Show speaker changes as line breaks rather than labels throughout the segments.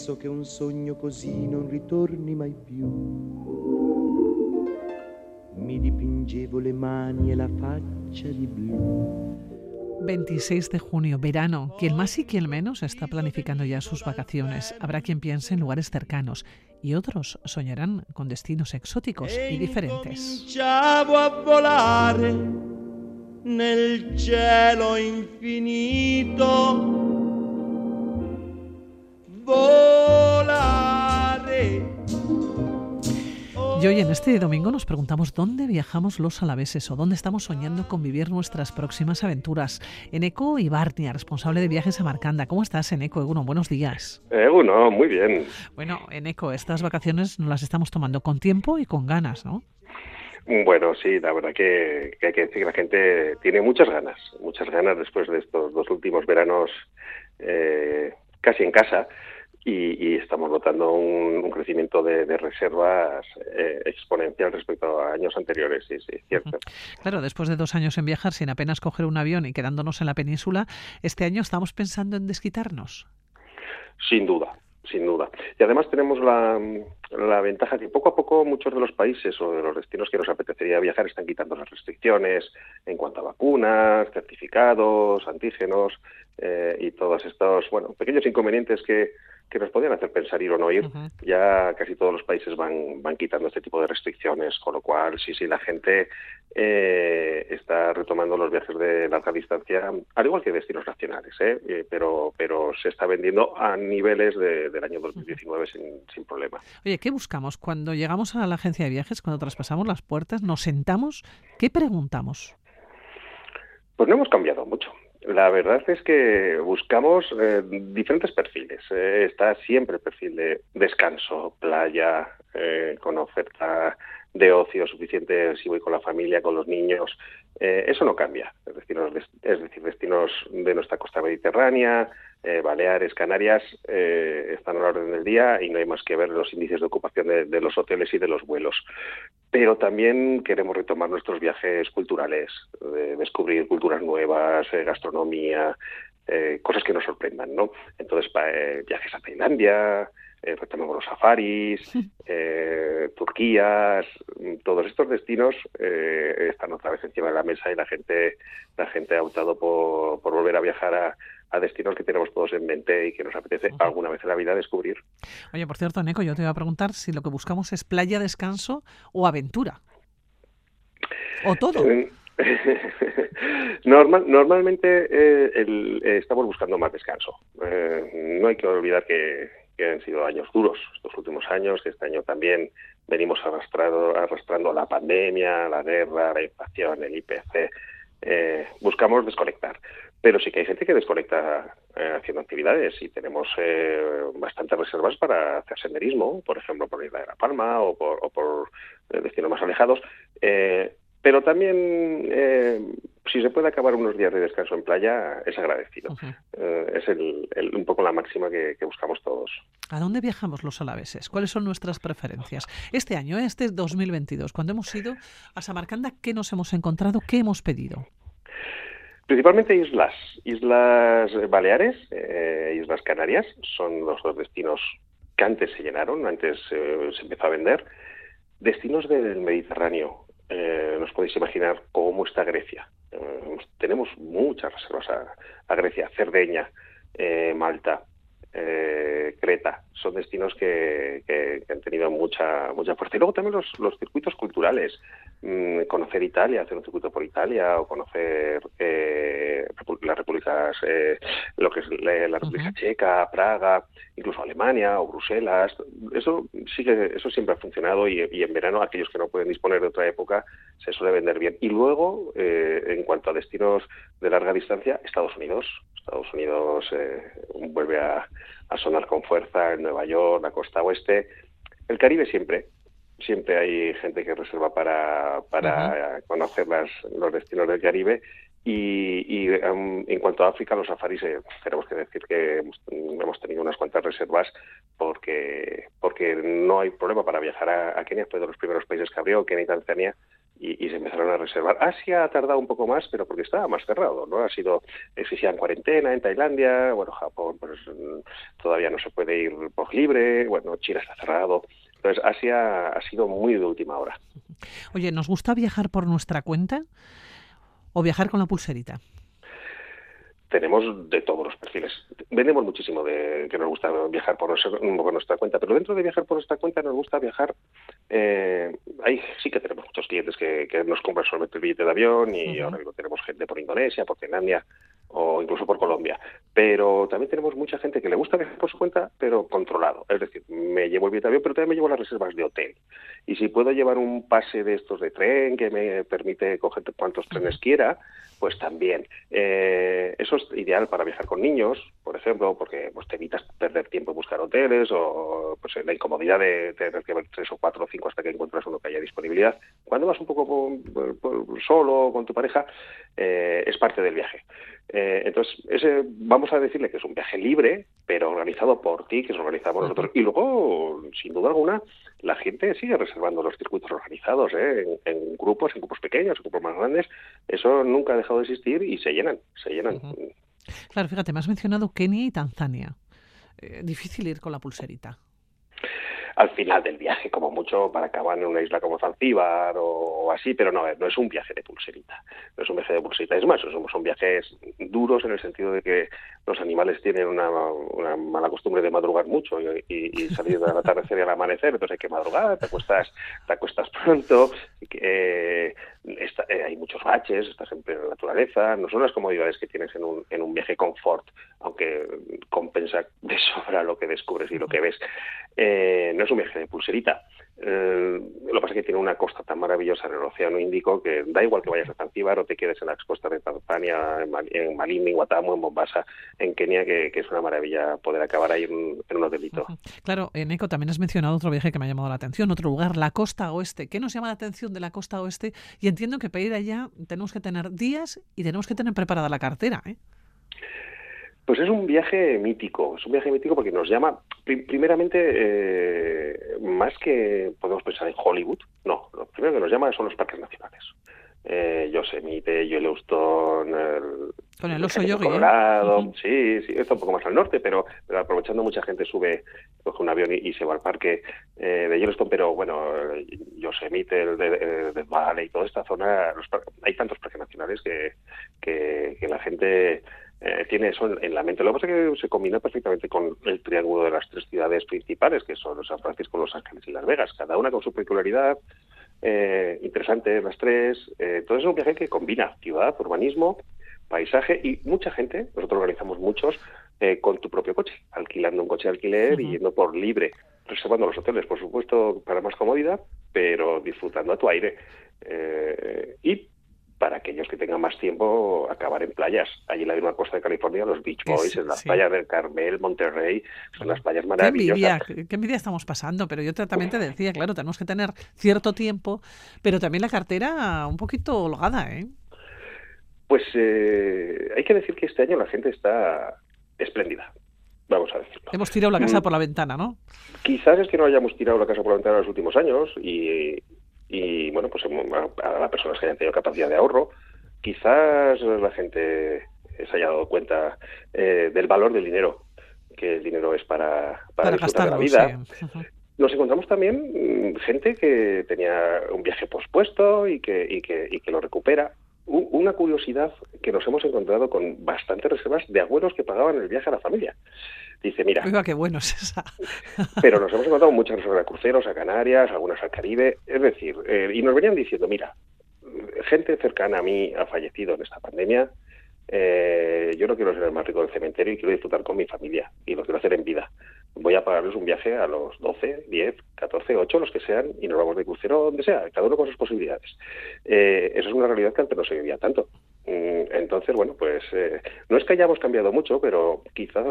penso che un sogno così non ritorni mai più. Mi dipingevo le mani e la faccia di blu.
26 de junio, verano. Quien más y quien menos está planificando ya sus vacaciones. Habrá quien piense en lugares cercanos y otros soñarán con destinos exóticos y diferentes.
Volare nel cielo infinito. Volare.
Y hoy en este domingo nos preguntamos dónde viajamos los alaveses o dónde estamos soñando con vivir nuestras próximas aventuras. Eneco Ibarnia, responsable de viajes a Marcanda. ¿Cómo estás, Eneco? Eguno, buenos días.
Eguno, muy bien.
Bueno, Eneco, estas vacaciones nos las estamos tomando con tiempo y con ganas, ¿no?
Bueno, sí, la verdad que, que hay que decir que la gente tiene muchas ganas, muchas ganas después de estos dos últimos veranos eh, casi en casa y, y estamos notando un, un crecimiento de, de reservas eh, exponencial respecto a años anteriores, sí, sí, cierto.
Claro, después de dos años en viajar sin apenas coger un avión y quedándonos en la península, este año estamos pensando en desquitarnos.
Sin duda, sin duda. Y además tenemos la, la ventaja que poco a poco muchos de los países o de los destinos que nos apetecería viajar están quitando las restricciones en cuanto a vacunas, certificados, antígenos eh, y todos estos, bueno, pequeños inconvenientes que, que nos podían hacer pensar ir o no ir. Ya casi todos los países van, van quitando este tipo de restricciones, con lo cual, sí, sí, la gente eh, está retomando los viajes de larga distancia, al igual que destinos nacionales, ¿eh? Eh, pero, pero se está vendiendo a niveles de- del año 2019 sin, sin problema.
Oye, ¿qué buscamos? Cuando llegamos a la agencia de viajes, cuando traspasamos las puertas, nos sentamos, ¿qué preguntamos?
Pues no hemos cambiado mucho. La verdad es que buscamos eh, diferentes perfiles. Eh, está siempre el perfil de descanso, playa, eh, con oferta de ocio suficiente si voy con la familia, con los niños. Eh, eso no cambia. Es es decir, destinos de nuestra costa mediterránea, eh, Baleares, Canarias, eh, están a la orden del día y no hay más que ver los índices de ocupación de, los hoteles y de los vuelos. Pero también queremos retomar nuestros viajes culturales, de descubrir culturas nuevas, eh, gastronomía, eh, cosas que nos sorprendan, ¿no? Entonces, eh, viajes a Tailandia, eh, retomamos los safaris, eh, Turquías, todos estos destinos eh, están otra vez encima de la mesa y la gente, la gente ha optado por, por volver a viajar a, a destinos que tenemos todos en mente y que nos apetece alguna vez en la vida descubrir.
Oye, por cierto, Neco, yo te iba a preguntar si lo que buscamos es playa, descanso o aventura. O todo.
Eh, Normal, normalmente eh, el- eh, estamos buscando más descanso. Eh, no hay que olvidar que, que han sido años duros estos últimos años, este año también venimos arrastrado, arrastrando la pandemia, la guerra, la inflación, el IPC. Eh, buscamos desconectar. Pero sí que hay gente que desconecta eh, haciendo actividades y tenemos eh, bastantes reservas para hacer senderismo, por ejemplo, por Isla de la Palma o por, o por eh, destinos más alejados. Pero también, eh, si se puede acabar unos días de descanso en playa, es agradecido. Eh, es el, el- un poco la máxima que, que buscamos todos.
¿A dónde viajamos los alaveses? ¿Cuáles son nuestras preferencias? Este año, ¿eh? este 2022, cuando hemos ido a Samarcanda, ¿qué nos hemos encontrado? ¿Qué hemos pedido?
Principalmente islas, islas Baleares, eh, islas Canarias, son los dos destinos que antes se llenaron, antes se empezó a vender. Destinos del Mediterráneo, eh, nos podéis imaginar cómo está Grecia. Eh, tenemos muchas reservas a, a Grecia, Cerdeña, eh, Malta, eh, Creta, son destinos que, que- que han tenido mucha mucha fuerza. Y luego también los, los circuitos culturales, Mm, conocer Italia, hacer un circuito por Italia o conocer eh, las repúblicas, eh, lo que es la, la República. Checa, Praga, incluso Alemania o Bruselas. Eso sigue, eso siempre ha funcionado y, y en verano aquellos que no pueden disponer de otra época se suele vender bien. Y luego, eh, en cuanto a destinos de larga distancia, Estados Unidos. Estados Unidos eh, vuelve a, a sonar con fuerza en Nueva York, la costa oeste. El Caribe siempre, siempre hay gente que reserva para, para conocer las, los destinos del Caribe. Y, y um, en cuanto a África, los safaris, eh, tenemos que decir que hemos, hemos tenido unas cuantas reservas porque porque no hay problema para viajar a, a Kenia, fue de los primeros países que abrió, Kenia y Tanzania, y, se empezaron a reservar. Asia ha tardado un poco más, pero porque estaba más cerrado, ¿no? Ha sido, existía en cuarentena en Tailandia, bueno, Japón pues todavía no se puede ir por libre, bueno, China está cerrado. Entonces, Asia ha sido muy de última hora.
Oye, ¿nos gusta viajar por nuestra cuenta o viajar con la pulserita?
Tenemos de todos los perfiles. Vendemos muchísimo de que nos gusta viajar por, nuestra cuenta, pero dentro de viajar por nuestra cuenta nos gusta viajar. Eh, ahí sí que tenemos muchos clientes que, nos compran solamente el billete de avión y ahora mismo tenemos gente por Indonesia, por Tailandia o incluso por Colombia. Pero también tenemos mucha gente que le gusta viajar por su cuenta, pero controlado. Es decir, me llevo el billete de avión, pero también me llevo las reservas de hotel. Y si puedo llevar un pase de estos de tren que me permite coger cuantos trenes quiera, pues también. Eh, eso es ideal para viajar con niños, por ejemplo, porque pues, te evitas perder tiempo en buscar hoteles o pues, la incomodidad de tener que ver tres o cuatro o cinco hasta que encuentras uno que haya disponibilidad. Cuando vas un poco solo con tu pareja, eh, es parte del viaje. Eh, entonces, ese, vamos a decirle que es un viaje libre, pero organizado por ti, que es organizamos nosotros. Y luego, sin duda alguna, la gente sigue reservando los circuitos organizados, ¿eh? en, grupos, en grupos pequeños, en grupos más grandes. Eso nunca ha dejado de existir y se llenan, se llenan.
Claro, fíjate, me has mencionado Kenia y Tanzania. Eh, difícil ir con la pulserita
al final del viaje, como mucho para acabar en una isla como Zanzíbar o así, pero no, es un viaje de pulserita, no es un viaje de pulserita, es más, son, viajes duros en el sentido de que los animales tienen una, mala costumbre de madrugar mucho y, salir de la atardecer y al amanecer, entonces hay que madrugar, te acuestas, te acuestas pronto, eh, eh, hay muchos baches, estás en plena naturaleza, no son las comodidades que tienes en un, en un viaje confort, aunque compensa de sobra lo que descubres y lo que ves. Eh, no es un viaje de pulserita. Eh, lo que pasa es que tiene una costa tan maravillosa en el Océano Índico que da igual que vayas a Zanzíbar o te quedes en las costas de Tanzania, en, Malindi, en Guatamo, en Mombasa, en Kenia, que, es una maravilla poder acabar ahí en, un hotelito.
Claro, en Eco también has mencionado otro viaje que me ha llamado la atención, otro lugar, la costa oeste. ¿Qué nos llama la atención de la costa oeste? Y entiendo que para ir allá tenemos que tener días y tenemos que tener preparada la cartera. ¿eh?
Pues es un viaje mítico, es un viaje mítico porque nos llama, primeramente, eh, más que podemos pensar en Hollywood, no, lo primero que nos llama son los parques nacionales. Eh, Yosemite, Yellowstone, el,
con el oso yogi,
¿eh? sí, sí, está un poco más al norte, pero, aprovechando mucha gente sube, coge un avión y, se va al parque eh, de Yellowstone, pero bueno, Yosemite, el de, de, Valley, toda esta zona, hay tantos parques nacionales que, que, que la gente eh, tiene eso en, la mente. Lo que pasa es que se combina perfectamente con el triángulo de las tres ciudades principales, que son San Francisco, Los Ángeles y Las Vegas, cada una con su peculiaridad. Eh, interesante las tres. Eh, entonces es un viaje que combina ciudad, urbanismo, paisaje y mucha gente, nosotros organizamos muchos, eh, con tu propio coche, alquilando un coche de alquiler y yendo por libre, reservando los hoteles, por supuesto, para más comodidad, pero disfrutando a tu aire. Eh, y para aquellos que tengan más tiempo acabar en playas. Allí en la misma costa de California, los Beach Boys, en las playas del Carmel, Monterrey, son las playas maravillosas.
Qué envidia, estamos pasando, pero yo también te decía, claro, tenemos que tener cierto tiempo, pero también la cartera un poquito holgada, ¿eh?
Pues eh, hay que decir que este año la gente está espléndida. Vamos a decirlo.
Hemos tirado la casa mm. por la ventana, ¿no?
Quizás es que no hayamos tirado la casa por la ventana en los últimos años y, a las personas que hayan tenido capacidad de ahorro, quizás la gente se haya dado cuenta eh, del valor del dinero, que el dinero es para, para, disfrutar de la vida. Nos encontramos también mm, gente que tenía un viaje pospuesto y que, y que, y que lo recupera. Una curiosidad que nos hemos encontrado con bastantes reservas de abuelos que pagaban el viaje a la familia. Dice, mira.
Oiga, qué bueno es esa.
pero nos hemos encontrado muchas reservas de cruceros a Canarias, algunas al Caribe. Es decir, eh, y nos venían diciendo, mira, gente cercana a mí ha fallecido en esta pandemia. Eh, yo no quiero ser el más rico del cementerio y quiero disfrutar con mi familia y lo quiero hacer en vida. Voy a pagarles un viaje a los 12, 10, 14, 8, los que sean, y nos vamos de crucero donde sea, cada uno con sus posibilidades. Eh, eso es una realidad que antes no se vivía tanto. Entonces, bueno, pues eh, no es que hayamos cambiado mucho, pero quizás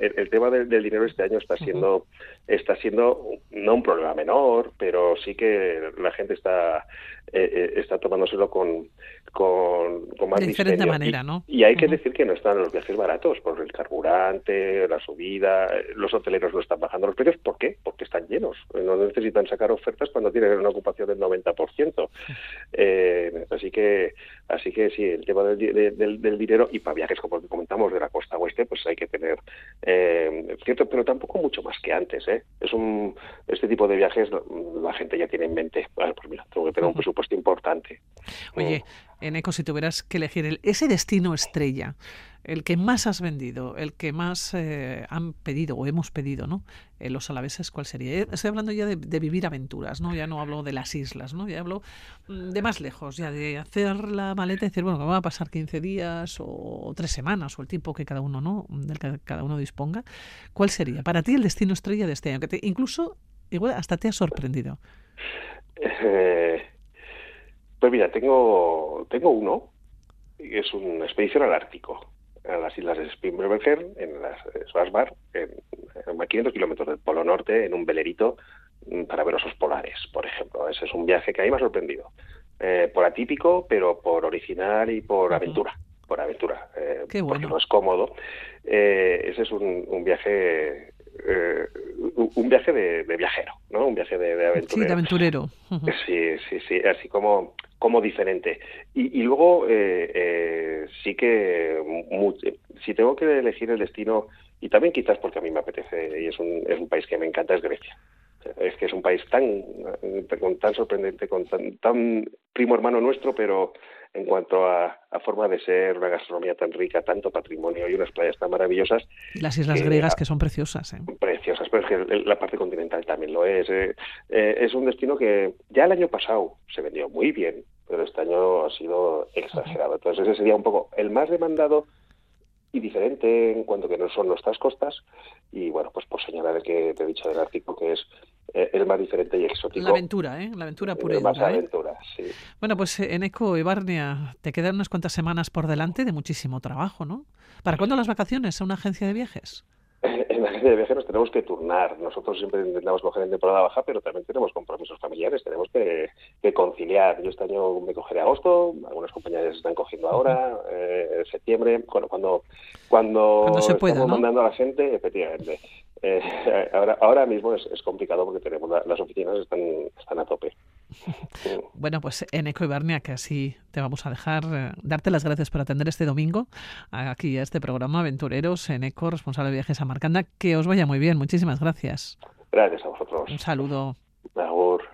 el, tema del, dinero este año está siendo, está siendo no un problema menor, pero sí que la gente está, eh, eh, está tomándoselo con, con, más
de diferente manera, ¿no?
Y hay que decir que no están los viajes baratos por el carburante, la subida, los hoteleros no están bajando los precios. ¿Por qué? Porque están llenos. No necesitan sacar ofertas cuando tienen una ocupación del 90%. Eh, así que así que sí, el tema del, del, dinero y para viajes como comentamos de la costa oeste, pues hay que tener eh, cierto, pero tampoco mucho más que antes. ¿eh? Es un este tipo de viajes la gente ya tiene en mente. Bueno, pues mira, tengo que tener un presupuesto importante.
Oye, en Eco, si tuvieras que elegir ese destino estrella, el que más has vendido, el que más eh, han pedido o hemos pedido, ¿no? Eh, los alaveses, ¿cuál sería? Eh, estoy hablando ya de, vivir aventuras, ¿no? Ya no hablo de las islas, ¿no? Ya hablo mm, de más lejos, ya de hacer la maleta y decir, bueno, que va a pasar 15 días o, tres semanas o el tiempo que cada uno, ¿no? Del que cada uno disponga. ¿Cuál sería para ti el destino estrella de este año? Que te, incluso, igual, hasta te ha sorprendido.
Pues mira, tengo, tengo uno, es una expedición al Ártico, a las islas de Spinbergen, en las Svalbard, en, a 500 kilómetros del Polo Norte, en un velerito mm, para ver osos polares, por ejemplo. Ese es un viaje que a mí me ha sorprendido. Eh, por atípico, pero por original y por aventura. Por aventura. Eh,
Qué bueno.
Porque no es cómodo. Eh, ese es un, un viaje eh, un viaje de, viajero, ¿no? Un viaje de, aventurero.
Sí, de aventurero.
Sí, sí, sí, así como, como diferente. Y, luego eh, eh, sí que si tengo que elegir el destino, y también quizás porque a mí me apetece y es un, es un país que me encanta, es Grecia es que es un país tan, tan sorprendente, con tan, tan primo hermano nuestro, pero en cuanto a, forma de ser, una gastronomía tan rica, tanto patrimonio y unas playas tan maravillosas.
Las islas griegas que son preciosas. ¿eh?
Preciosas, pero es que la parte continental también lo es. Eh. Eh, es un destino que ya el año pasado se vendió muy bien, pero este año ha sido exagerado. Entonces ese sería un poco el más demandado y diferente en cuanto que no son nuestras costas. Y bueno, pues por señalar el que te he dicho del Ártico, que es eh, el más diferente y exótico.
La aventura, ¿eh? La aventura pura y
Más ¿eh? aventura, sí.
Bueno, pues en Eco y Barnia te quedan unas cuantas semanas por delante de muchísimo trabajo, ¿no? ¿Para cuándo las vacaciones a una agencia de viajes?
en la agencia de viajes nos tenemos que turnar. Nosotros siempre intentamos coger en temporada baja, pero también tenemos compromisos familiares, tenemos que, conciliar. Yo este año me cogeré agosto, algunas compañías están cogiendo ahora, eh, septiembre, bueno, cuando, cuando,
se pueda,
estamos mandando a la gente, efectivamente. Eh, ahora, ahora mismo es, complicado porque tenemos las oficinas están, están a tope.
Bueno, pues en Eco y Barnia, que así te vamos a dejar, eh, darte las gracias por atender este domingo aquí a este programa Aventureros en Eco, responsable de viajes a Marcanda. Que os vaya muy bien. Muchísimas gracias.
Gracias a vosotros.
Un saludo.